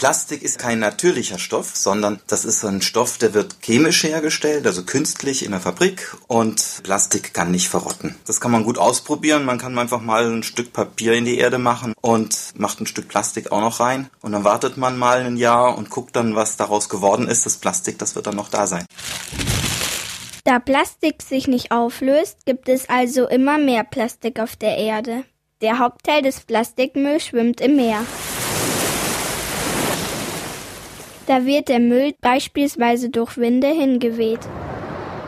Plastik ist kein natürlicher Stoff, sondern das ist ein Stoff, der wird chemisch hergestellt, also künstlich in der Fabrik und Plastik kann nicht verrotten. Das kann man gut ausprobieren. Man kann einfach mal ein Stück Papier in die Erde machen und macht ein Stück Plastik auch noch rein und dann wartet man mal ein Jahr und guckt dann, was daraus geworden ist. Das Plastik, das wird dann noch da sein. Da Plastik sich nicht auflöst, gibt es also immer mehr Plastik auf der Erde. Der Hauptteil des Plastikmülls schwimmt im Meer. Da wird der Müll beispielsweise durch Winde hingeweht.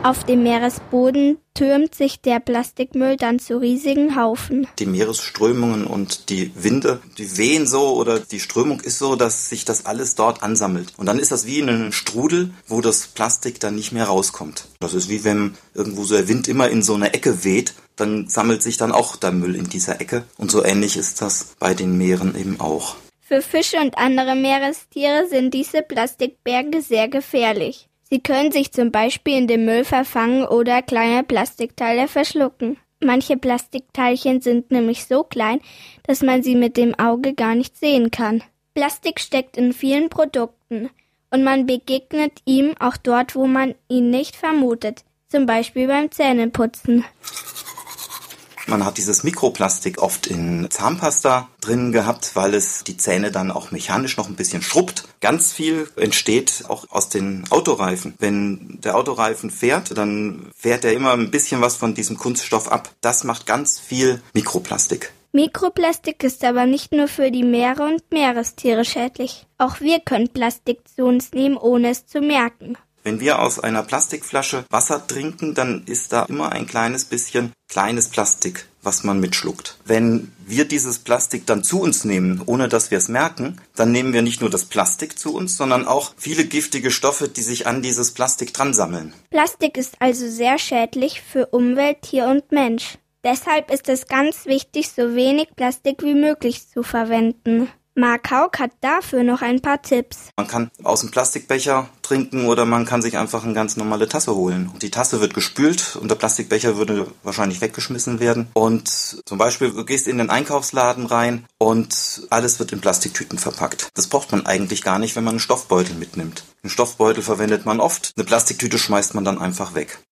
Auf dem Meeresboden türmt sich der Plastikmüll dann zu riesigen Haufen. Die Meeresströmungen und die Winde, die wehen so oder die Strömung ist so, dass sich das alles dort ansammelt. Und dann ist das wie in einem Strudel, wo das Plastik dann nicht mehr rauskommt. Das ist wie wenn irgendwo so der Wind immer in so eine Ecke weht, dann sammelt sich dann auch der Müll in dieser Ecke. Und so ähnlich ist das bei den Meeren eben auch. Für Fische und andere Meerestiere sind diese Plastikberge sehr gefährlich. Sie können sich zum Beispiel in den Müll verfangen oder kleine Plastikteile verschlucken. Manche Plastikteilchen sind nämlich so klein, dass man sie mit dem Auge gar nicht sehen kann. Plastik steckt in vielen Produkten und man begegnet ihm auch dort, wo man ihn nicht vermutet, zum Beispiel beim Zähneputzen. Man hat dieses Mikroplastik oft in Zahnpasta drin gehabt, weil es die Zähne dann auch mechanisch noch ein bisschen schrubbt. Ganz viel entsteht auch aus den Autoreifen. Wenn der Autoreifen fährt, dann fährt er immer ein bisschen was von diesem Kunststoff ab. Das macht ganz viel Mikroplastik. Mikroplastik ist aber nicht nur für die Meere und Meerestiere schädlich. Auch wir können Plastik zu uns nehmen, ohne es zu merken. Wenn wir aus einer Plastikflasche Wasser trinken, dann ist da immer ein kleines bisschen kleines Plastik, was man mitschluckt. Wenn wir dieses Plastik dann zu uns nehmen, ohne dass wir es merken, dann nehmen wir nicht nur das Plastik zu uns, sondern auch viele giftige Stoffe, die sich an dieses Plastik dran sammeln. Plastik ist also sehr schädlich für Umwelt, Tier und Mensch. Deshalb ist es ganz wichtig, so wenig Plastik wie möglich zu verwenden. Mark Haug hat dafür noch ein paar Tipps. Man kann aus dem Plastikbecher trinken oder man kann sich einfach eine ganz normale Tasse holen. Die Tasse wird gespült und der Plastikbecher würde wahrscheinlich weggeschmissen werden. Und zum Beispiel, du gehst in den Einkaufsladen rein und alles wird in Plastiktüten verpackt. Das braucht man eigentlich gar nicht, wenn man einen Stoffbeutel mitnimmt. Einen Stoffbeutel verwendet man oft, eine Plastiktüte schmeißt man dann einfach weg.